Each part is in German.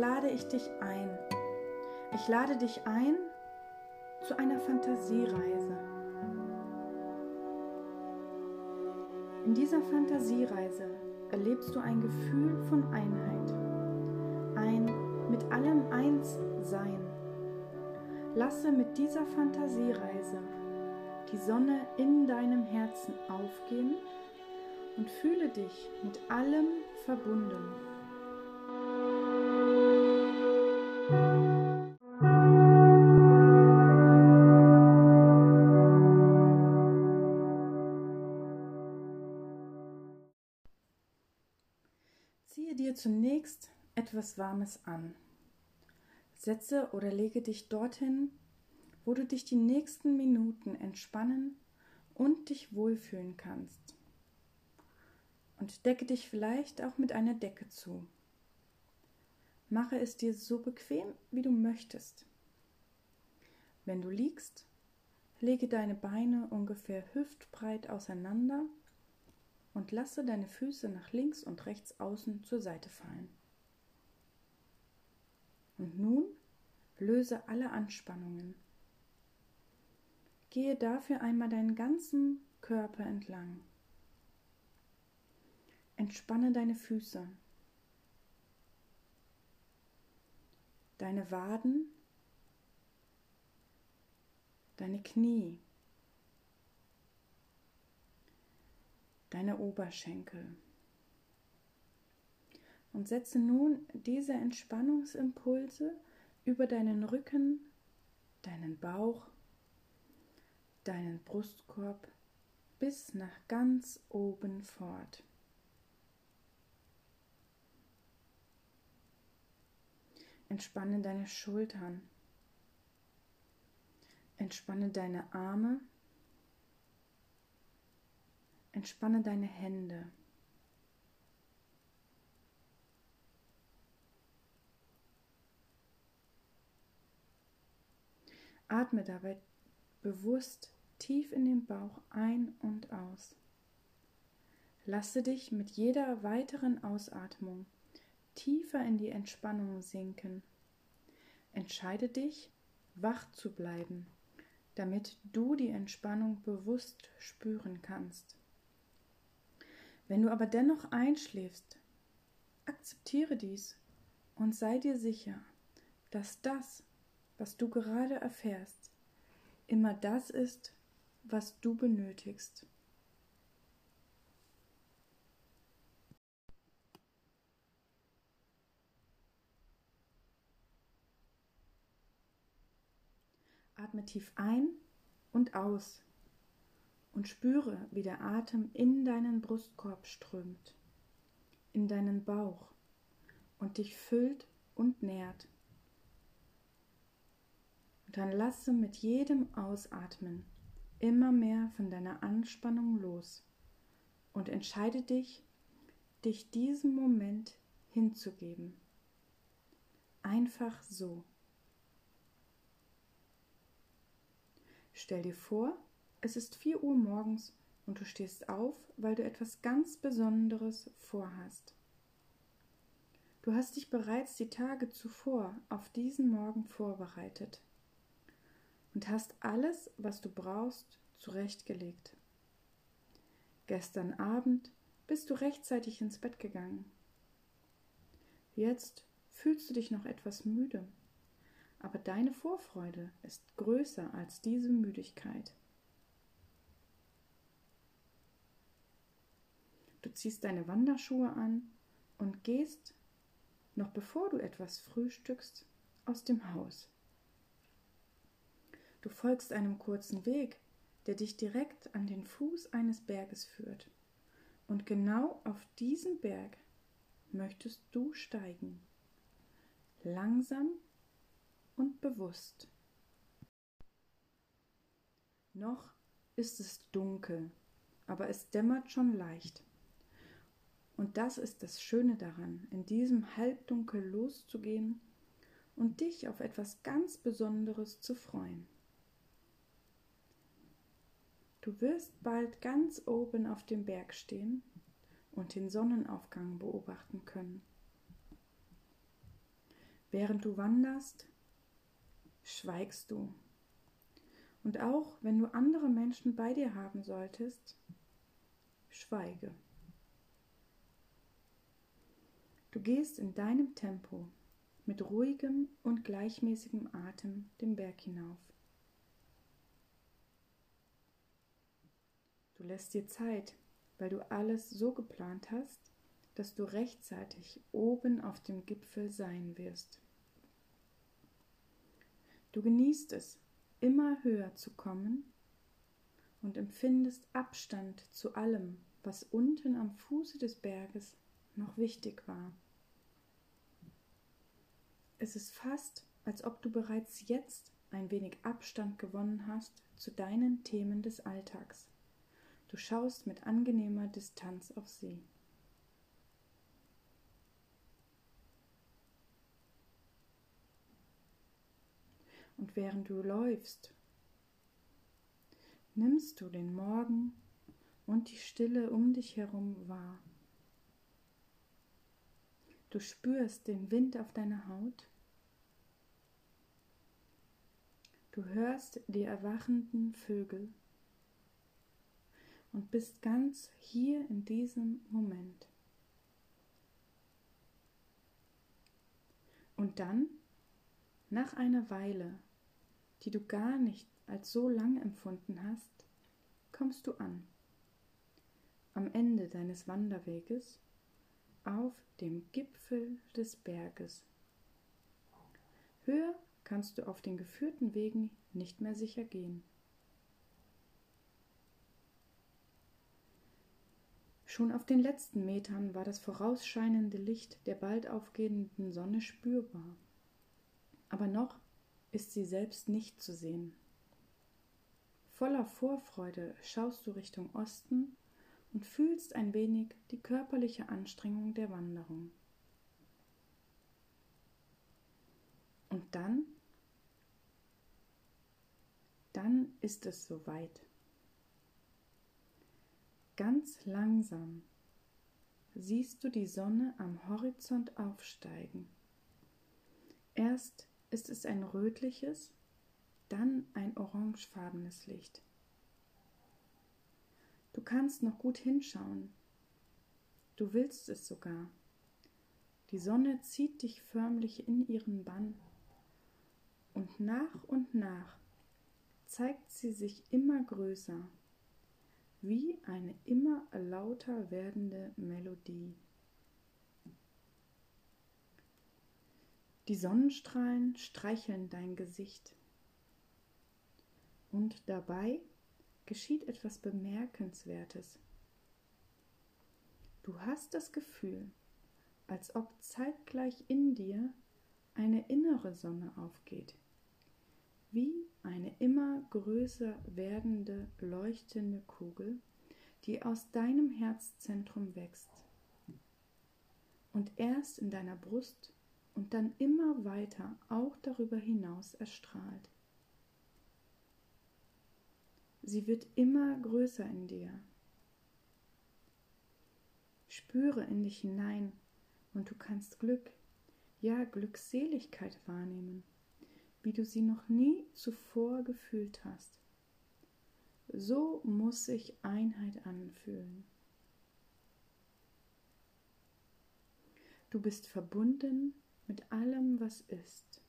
lade ich dich ein. Ich lade dich ein zu einer Fantasiereise. In dieser Fantasiereise erlebst du ein Gefühl von Einheit, ein mit allem eins sein. Lasse mit dieser Fantasiereise die Sonne in deinem Herzen aufgehen und fühle dich mit allem verbunden. Ziehe dir zunächst etwas Warmes an. Setze oder lege dich dorthin, wo du dich die nächsten Minuten entspannen und dich wohlfühlen kannst. Und decke dich vielleicht auch mit einer Decke zu. Mache es dir so bequem, wie du möchtest. Wenn du liegst, lege deine Beine ungefähr hüftbreit auseinander und lasse deine Füße nach links und rechts außen zur Seite fallen. Und nun löse alle Anspannungen. Gehe dafür einmal deinen ganzen Körper entlang. Entspanne deine Füße, deine Waden, deine Knie, deine Oberschenkel. Und setze nun diese Entspannungsimpulse über deinen Rücken, deinen Bauch, deinen Brustkorb bis nach ganz oben fort. Entspanne deine Schultern. Entspanne deine Arme. Entspanne deine Hände. Atme dabei bewusst tief in den Bauch ein und aus. Lasse dich mit jeder weiteren Ausatmung tiefer in die Entspannung sinken. Entscheide dich, wach zu bleiben, damit du die Entspannung bewusst spüren kannst. Wenn du aber dennoch einschläfst, akzeptiere dies und sei dir sicher, dass das, was du gerade erfährst, immer das ist, was du benötigst. Atme tief ein und aus und spüre, wie der Atem in deinen Brustkorb strömt, in deinen Bauch und dich füllt und nährt. Und dann lasse mit jedem Ausatmen immer mehr von deiner Anspannung los und entscheide dich, dich diesem Moment hinzugeben. Einfach so. Stell dir vor, es ist 4 Uhr morgens und du stehst auf, weil du etwas ganz Besonderes vorhast. Du hast dich bereits die Tage zuvor auf diesen Morgen vorbereitet und hast alles, was du brauchst, zurechtgelegt. Gestern Abend bist du rechtzeitig ins Bett gegangen. Jetzt fühlst du dich noch etwas müde aber deine Vorfreude ist größer als diese Müdigkeit. Du ziehst deine Wanderschuhe an und gehst, noch bevor du etwas frühstückst, aus dem Haus. Du folgst einem kurzen Weg, der dich direkt an den Fuß eines Berges führt. Und genau auf diesen Berg möchtest du steigen. Langsam und bewusst. Noch ist es dunkel, aber es dämmert schon leicht. Und das ist das Schöne daran, in diesem Halbdunkel loszugehen und dich auf etwas ganz Besonderes zu freuen. Du wirst bald ganz oben auf dem Berg stehen und den Sonnenaufgang beobachten können. Während du wanderst, schweigst du. Und auch wenn du andere Menschen bei dir haben solltest, schweige. Du gehst in deinem Tempo mit ruhigem und gleichmäßigem Atem den Berg hinauf. Du lässt dir Zeit, weil du alles so geplant hast, dass du rechtzeitig oben auf dem Gipfel sein wirst. Du genießt es, immer höher zu kommen und empfindest Abstand zu allem, was unten am Fuße des Berges noch wichtig war. Es ist fast, als ob du bereits jetzt ein wenig Abstand gewonnen hast zu deinen Themen des Alltags. Du schaust mit angenehmer Distanz auf sie. Und während du läufst, nimmst du den Morgen und die Stille um dich herum wahr. Du spürst den Wind auf deiner Haut. Du hörst die erwachenden Vögel und bist ganz hier in diesem Moment. Und dann, nach einer Weile, die du gar nicht als so lang empfunden hast, kommst du an, am Ende deines Wanderweges, auf dem Gipfel des Berges. Höher kannst du auf den geführten Wegen nicht mehr sicher gehen. Schon auf den letzten Metern war das vorausscheinende Licht der bald aufgehenden Sonne spürbar. Aber noch ist sie selbst nicht zu sehen. Voller Vorfreude schaust du Richtung Osten und fühlst ein wenig die körperliche Anstrengung der Wanderung. Und dann, dann ist es soweit. Ganz langsam siehst du die Sonne am Horizont aufsteigen. Erst ist es ein rötliches, dann ein orangefarbenes Licht. Du kannst noch gut hinschauen. Du willst es sogar. Die Sonne zieht dich förmlich in ihren Bann. Und nach und nach zeigt sie sich immer größer wie eine immer lauter werdende Melodie. Die Sonnenstrahlen streicheln dein Gesicht. Und dabei geschieht etwas Bemerkenswertes. Du hast das Gefühl, als ob zeitgleich in dir eine innere Sonne aufgeht, wie eine immer größer werdende leuchtende Kugel, die aus deinem Herzzentrum wächst und erst in deiner Brust und dann immer weiter auch darüber hinaus erstrahlt. Sie wird immer größer in dir. Spüre in dich hinein und du kannst Glück, ja Glückseligkeit wahrnehmen wie du sie noch nie zuvor gefühlt hast. So muss sich Einheit anfühlen. Du bist verbunden mit allem, was ist.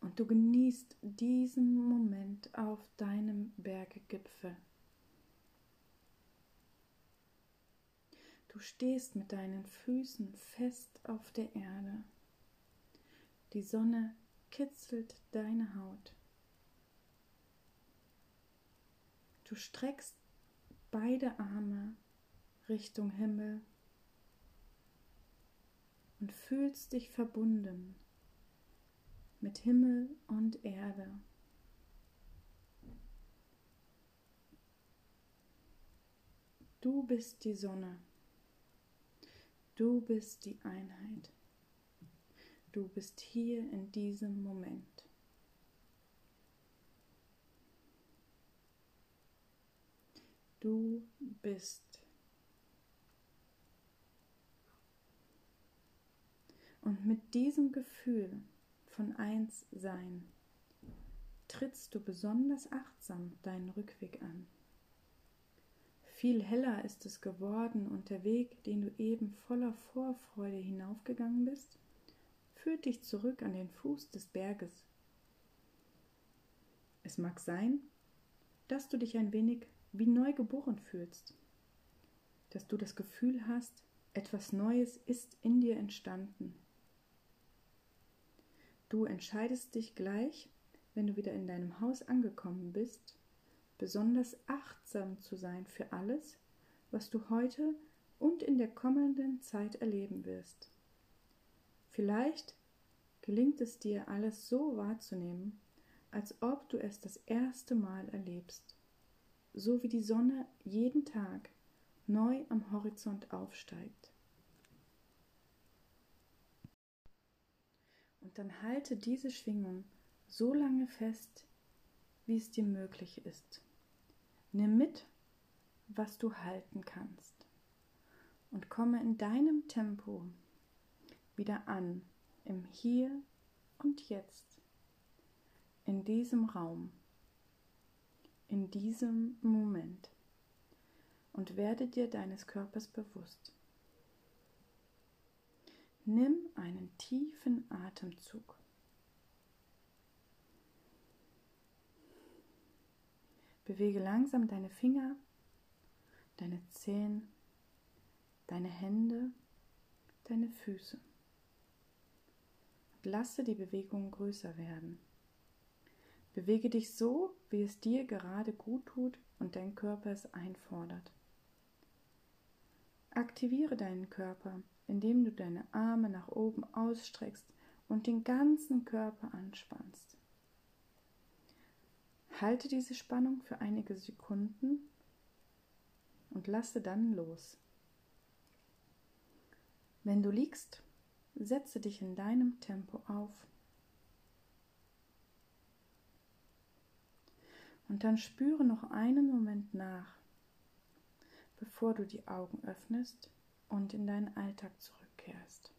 Und du genießt diesen Moment auf deinem Berggipfel. Du stehst mit deinen Füßen fest auf der Erde. Die Sonne kitzelt deine Haut. Du streckst beide Arme Richtung Himmel und fühlst dich verbunden mit Himmel und Erde. Du bist die Sonne. Du bist die Einheit. Du bist hier in diesem Moment. Du bist. Und mit diesem Gefühl von Einssein trittst du besonders achtsam deinen Rückweg an. Viel heller ist es geworden und der Weg, den du eben voller Vorfreude hinaufgegangen bist, führt dich zurück an den Fuß des Berges. Es mag sein, dass du dich ein wenig wie neu geboren fühlst, dass du das Gefühl hast, etwas Neues ist in dir entstanden. Du entscheidest dich gleich, wenn du wieder in deinem Haus angekommen bist, besonders achtsam zu sein für alles, was du heute und in der kommenden Zeit erleben wirst. Vielleicht gelingt es dir, alles so wahrzunehmen, als ob du es das erste Mal erlebst, so wie die Sonne jeden Tag neu am Horizont aufsteigt. Und dann halte diese Schwingung so lange fest, wie es dir möglich ist. Nimm mit, was du halten kannst und komme in deinem Tempo wieder an im Hier und Jetzt, in diesem Raum, in diesem Moment und werde dir deines Körpers bewusst. Nimm einen tiefen Atemzug. Bewege langsam deine Finger, deine Zehen, deine Hände, deine Füße. Und lasse die Bewegung größer werden. Bewege dich so, wie es dir gerade gut tut und dein Körper es einfordert. Aktiviere deinen Körper, indem du deine Arme nach oben ausstreckst und den ganzen Körper anspannst. Halte diese Spannung für einige Sekunden und lasse dann los. Wenn du liegst, setze dich in deinem Tempo auf. Und dann spüre noch einen Moment nach, bevor du die Augen öffnest und in deinen Alltag zurückkehrst.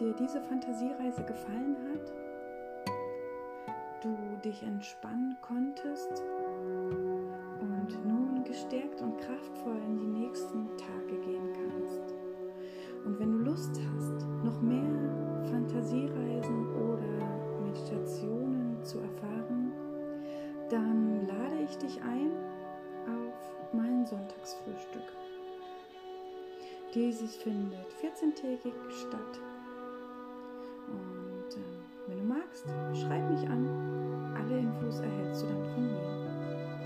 dir diese Fantasiereise gefallen hat, du dich entspannen konntest und nun gestärkt und kraftvoll in die nächsten Tage gehen kannst. Und wenn du Lust hast, noch mehr Fantasiereisen oder Meditationen zu erfahren, dann lade ich dich ein auf mein Sonntagsfrühstück. Dieses findet 14-tägig statt und äh, wenn du magst, schreib mich an. Alle Infos erhältst du dann von mir.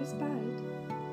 Bis bald.